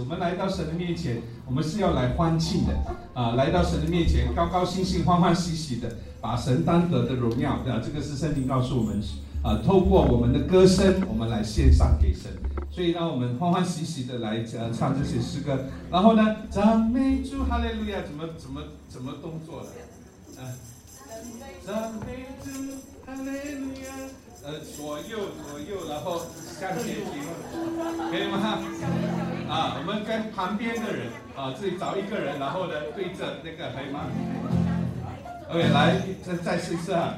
我们来到神的面前，我们是要来欢庆的啊！来到神的面前，高高兴兴、欢欢喜喜的，把神当得的荣耀，啊，这个是圣经告诉我们啊，透过我们的歌声，我们来献上给神。所以让我们欢欢喜喜的来呃唱这些诗歌。然后呢，赞美主，哈利路亚，怎么怎么怎么动作的？啊，赞美主，哈利路亚。呃，左右左右，然后向前行，可以吗？啊，我们跟旁边的人啊，自己找一个人，然后呢对着那个，可以吗？OK，来，再再试一次啊。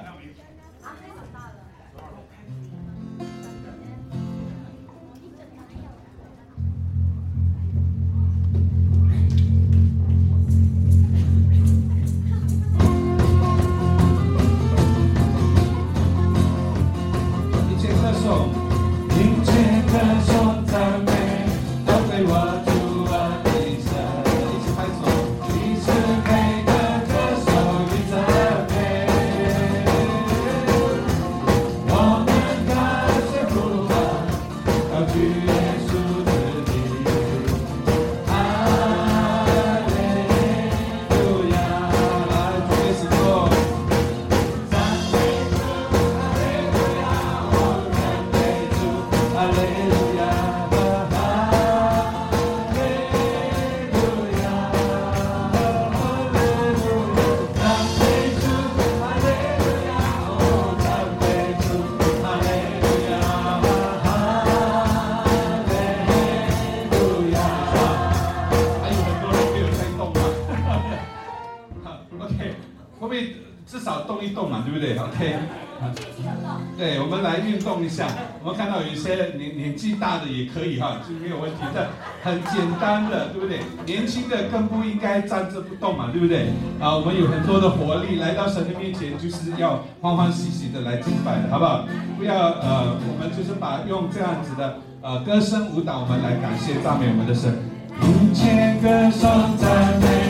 可以哈，就没有问题。这很简单的，对不对？年轻的更不应该站着不动嘛，对不对？啊，我们有很多的活力，来到神的面前就是要欢欢喜喜的来敬拜的，好不好？不要呃，我们就是把用这样子的呃歌声舞蹈，我们来感谢赞美我们的神。一千歌声赞美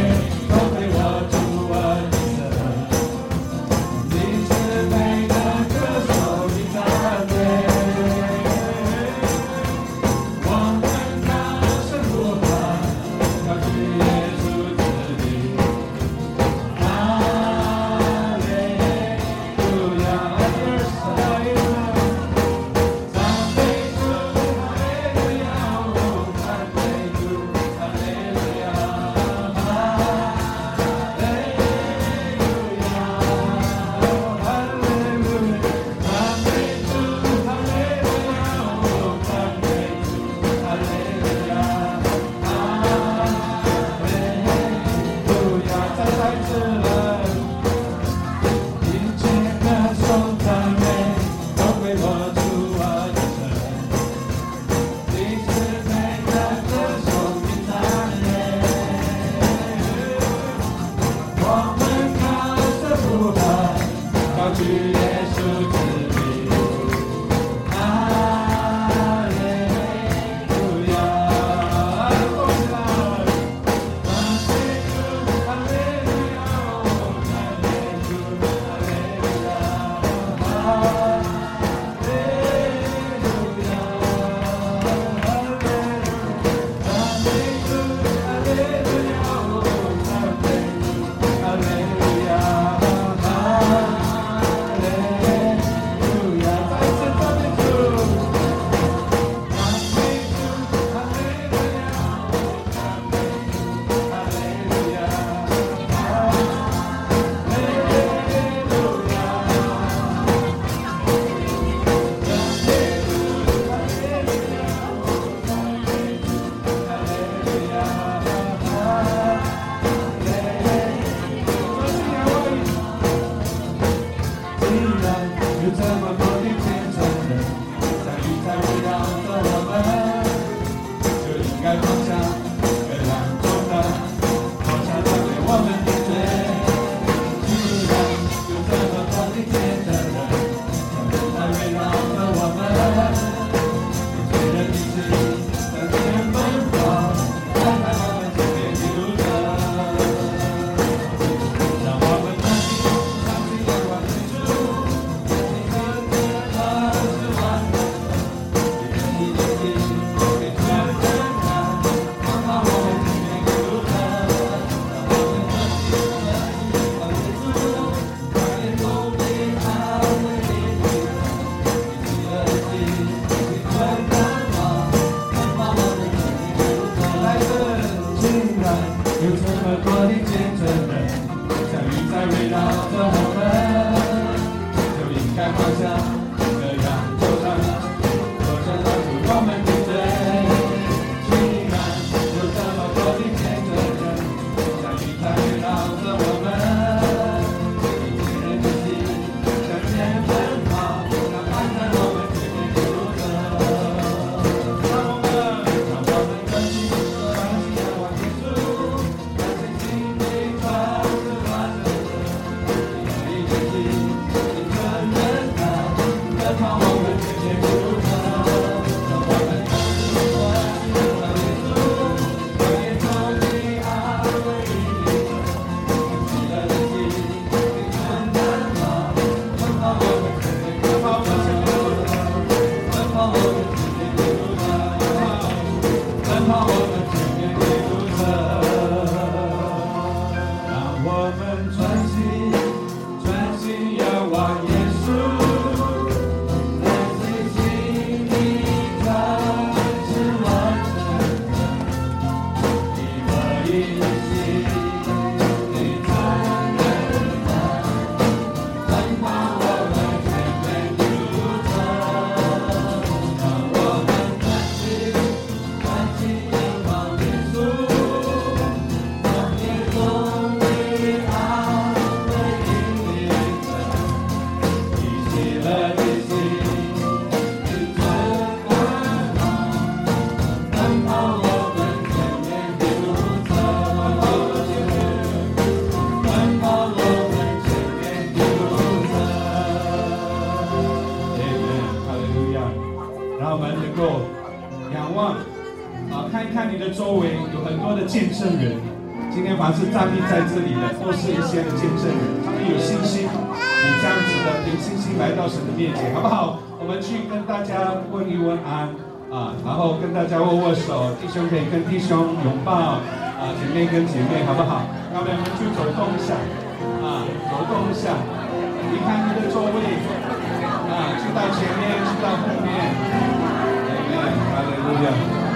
to siren of the horn. 来到神的面前，好不好？我们去跟大家问一问安啊，然后跟大家握握手，弟兄可以跟弟兄拥抱啊，姐妹跟姐妹，好不好？要不要我们去走动一下啊？走动一下，离开你的座位啊，去到前面，去到后面，阿门，阿门，阿门。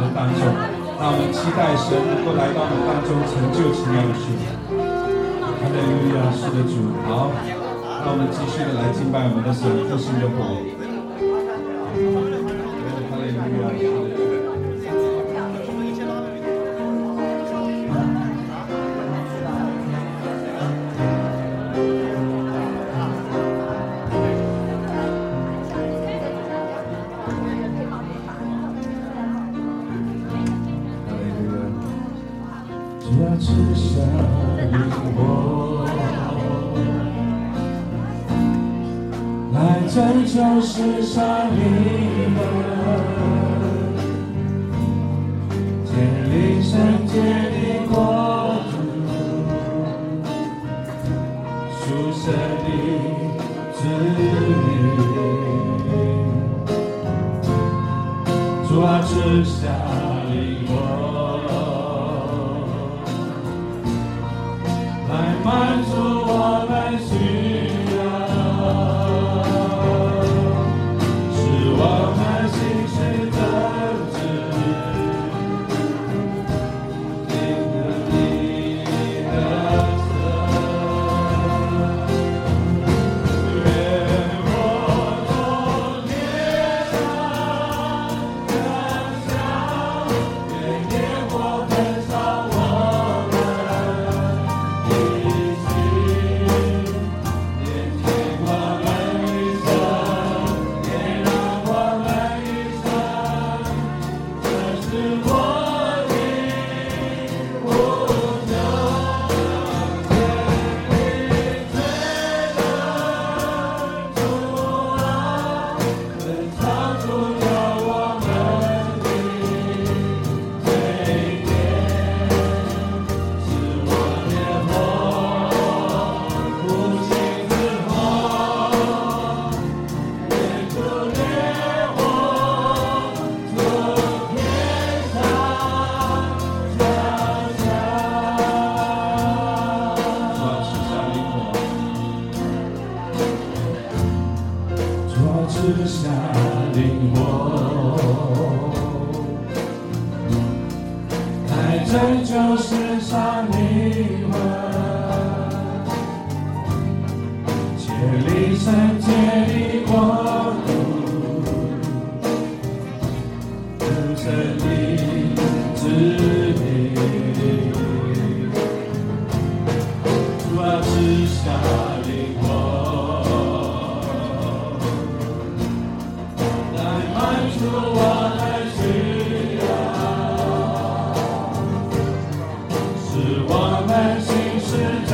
的大众，让我们期待神能够来到我们当中成就奇妙的事。他那优雅似的主，好，让我们继续的来敬拜我们的神，复兴的火。们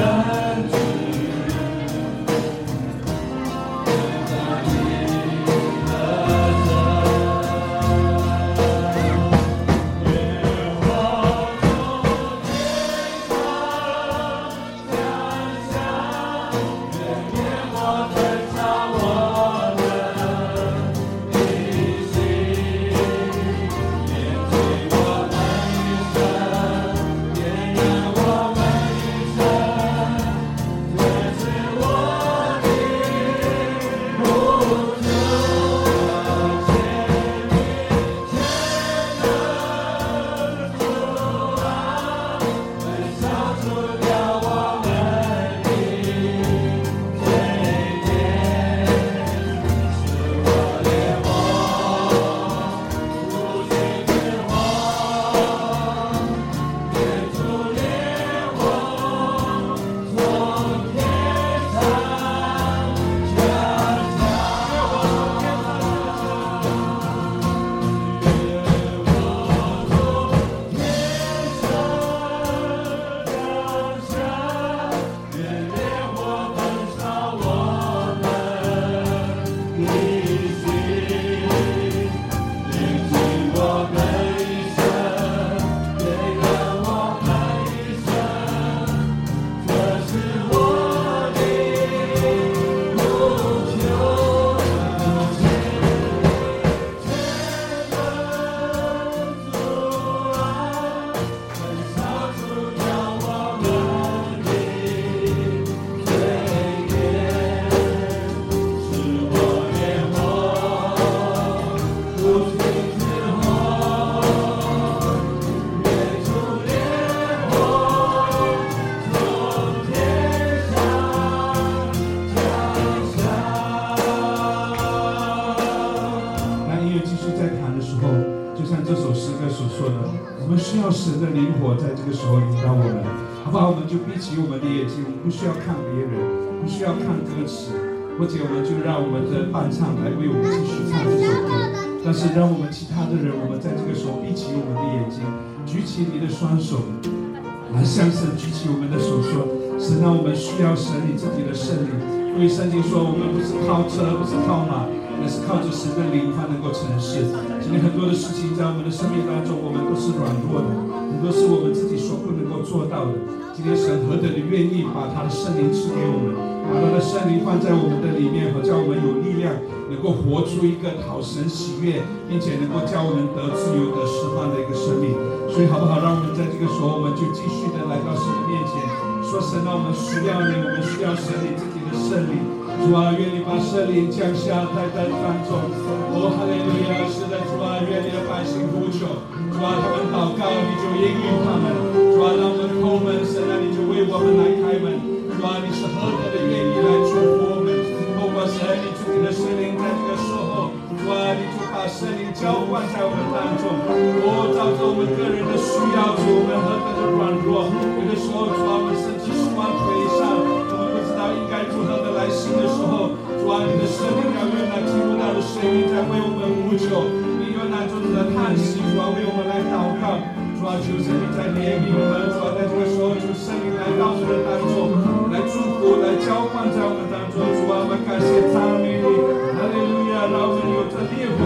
闭起我们的眼睛，我们不需要看别人，不需要看歌词，或者我们就让我们的伴唱来为我们继续唱这首歌。但是让我们其他的人，我们在这个时候闭起我们的眼睛，举起你的双手，来向神举起我们的手说：神啊，我们需要神你自己的圣灵。因为圣经说，我们不是靠车，不是靠马，也是靠着神的灵方能够成事。今天很多的事情在我们的生命当中，我们都是软弱的，很多是我们自己所不能够做到的。今天神何等的愿意把他的圣灵赐给我们，把他的圣灵放在我们的里面，好叫我们有力量，能够活出一个讨神喜悦，并且能够叫我们得自由、得释放的一个生命。所以好不好？让我们在这个时候，我们就继续的来到神的面前，说神啊，我们需要你，我们需要神你自己的圣灵。主啊，愿你把圣灵降下在在当中。哦，哈利路亚！是的，主啊，愿你的百姓呼求，主啊，他们祷告，你就应允他们。主啊，让我们叩门，神啊，你就为我们来开门。主啊，你是何等的愿意来祝福我们。透过神你自己的圣灵，在这个时候，主啊，你就把圣灵浇灌在我们当中。哦，照着我们个人的需要，主我们何等的软弱，有的时候，主啊，我们甚至是往腿上，我们不知道应该如何来行的时候，主啊，你的圣灵要用那听不到的声音在为我们呼求，你用那种子的叹息，主啊，为我们来祷告。主啊，求神你在怜悯我们，主啊，在这个时候，求圣灵来到我们的当中，来祝福，来浇灌在我们当中。主啊，我们感谢赞美你，哈利路亚，让我们有这烈火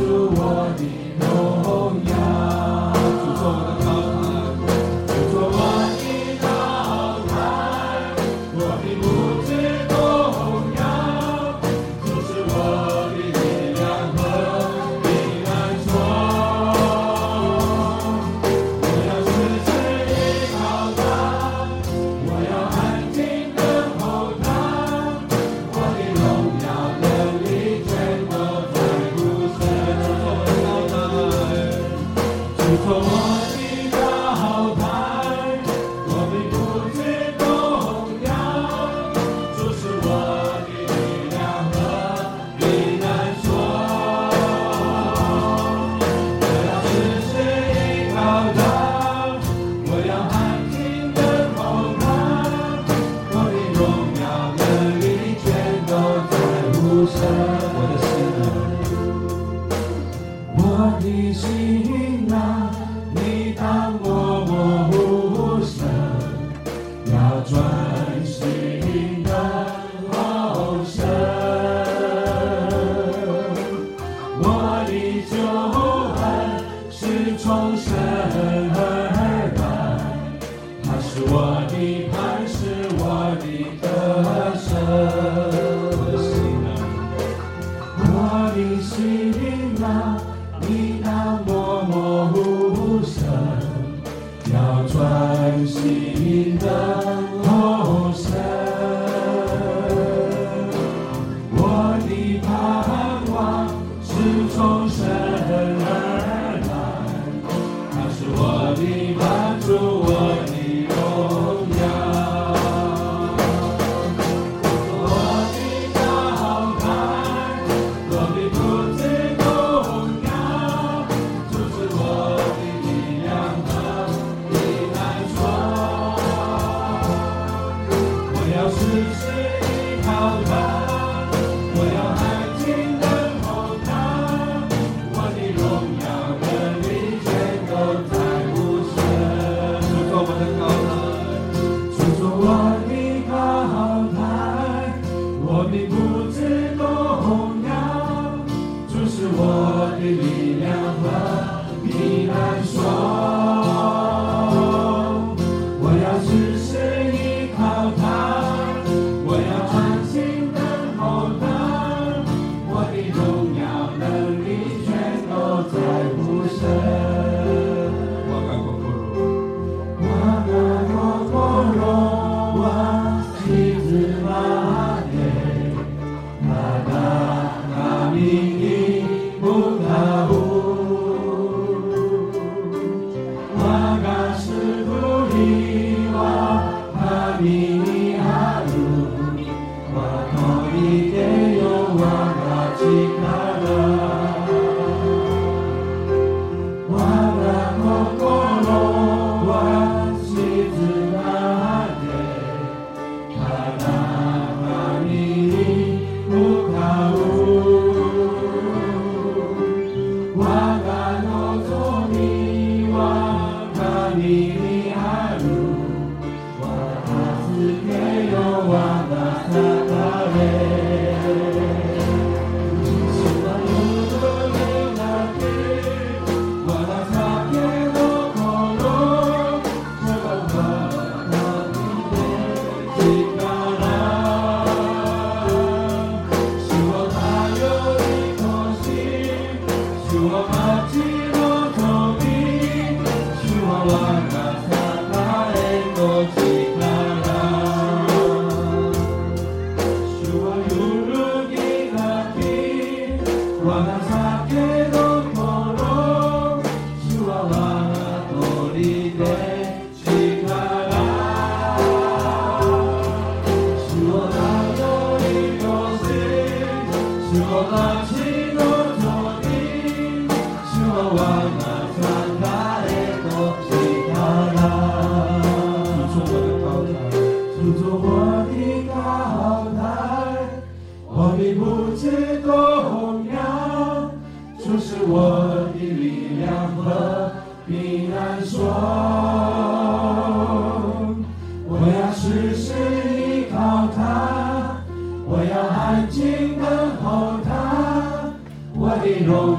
主，我的。主是我的信仰，我的心。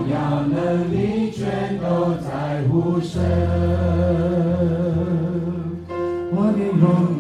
所有能力全都在无声。我的荣。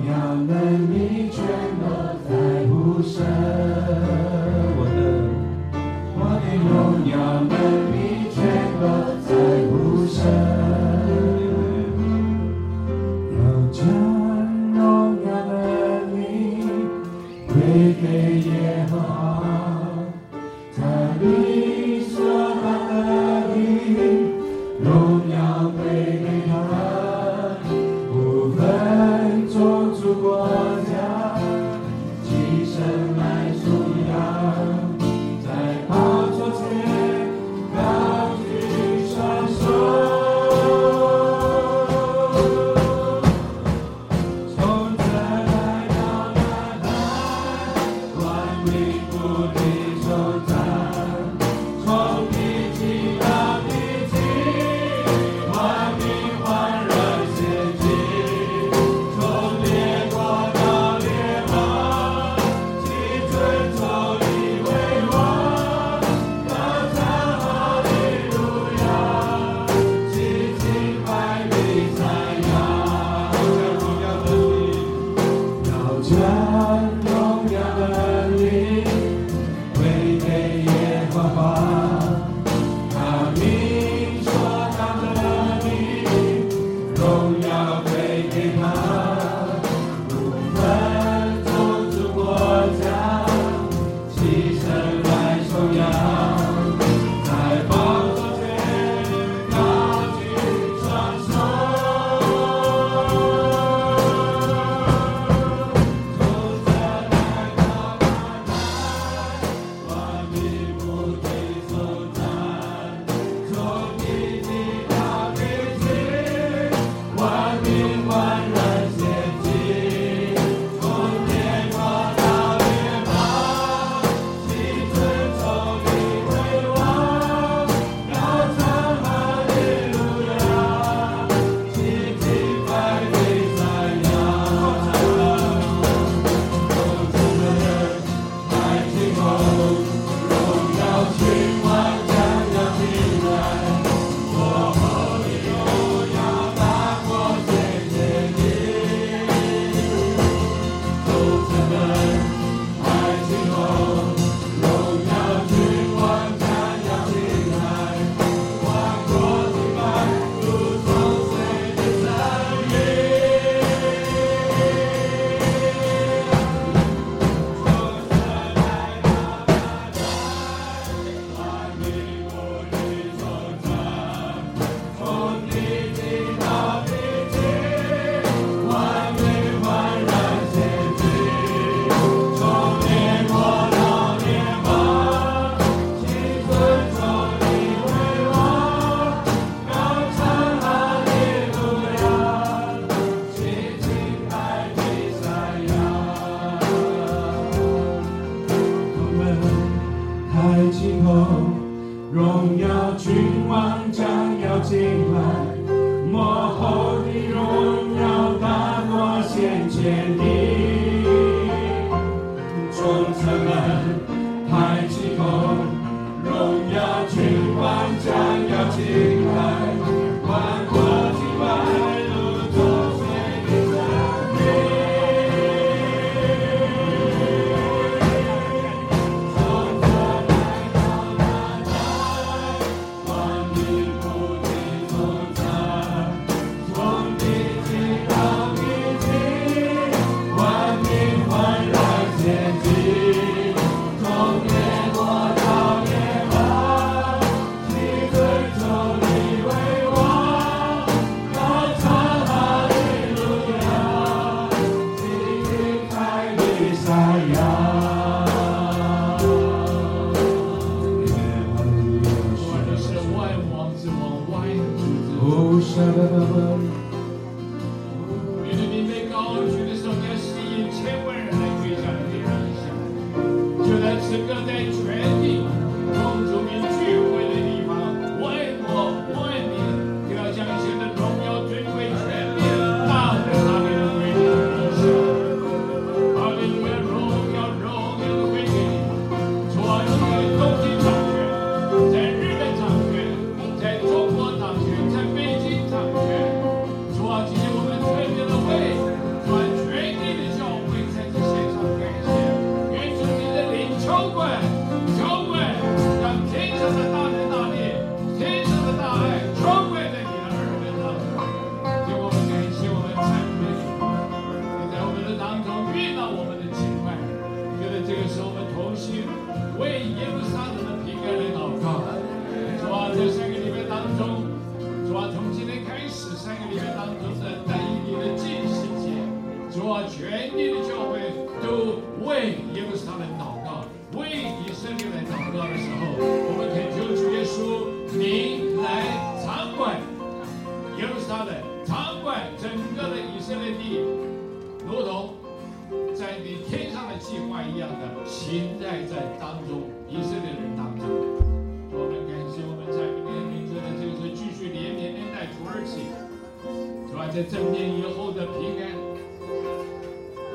在政变以后的平安，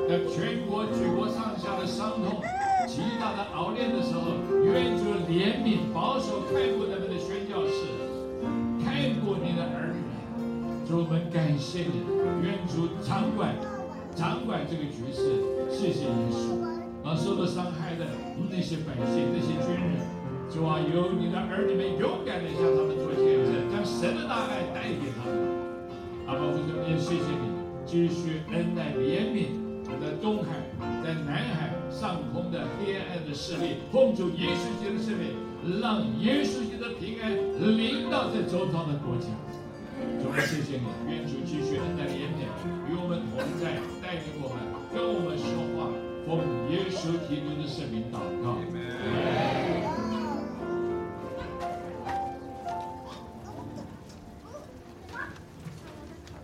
在全国举国上下的伤痛、极大的熬炼的时候，愿主怜悯、保守、看顾咱们的宣教士，看顾你的儿女。主，我们感谢你，愿主掌管、掌管这个局势。谢谢耶稣。啊，受到伤害的那些百姓、那些军人。主啊，有你的儿女们勇敢的向他们做见证，将神的大爱带给他们。阿爸父神，也谢谢你，继续恩待怜悯在东海、在南海上空的黑暗的势力，奉主耶稣基督的圣名，让耶稣基督的平安临到这周遭的国家。主啊，谢谢你，愿主继续恩待怜悯，与我们同在，带领我们，跟我们说话，奉耶稣基督的圣名祷告。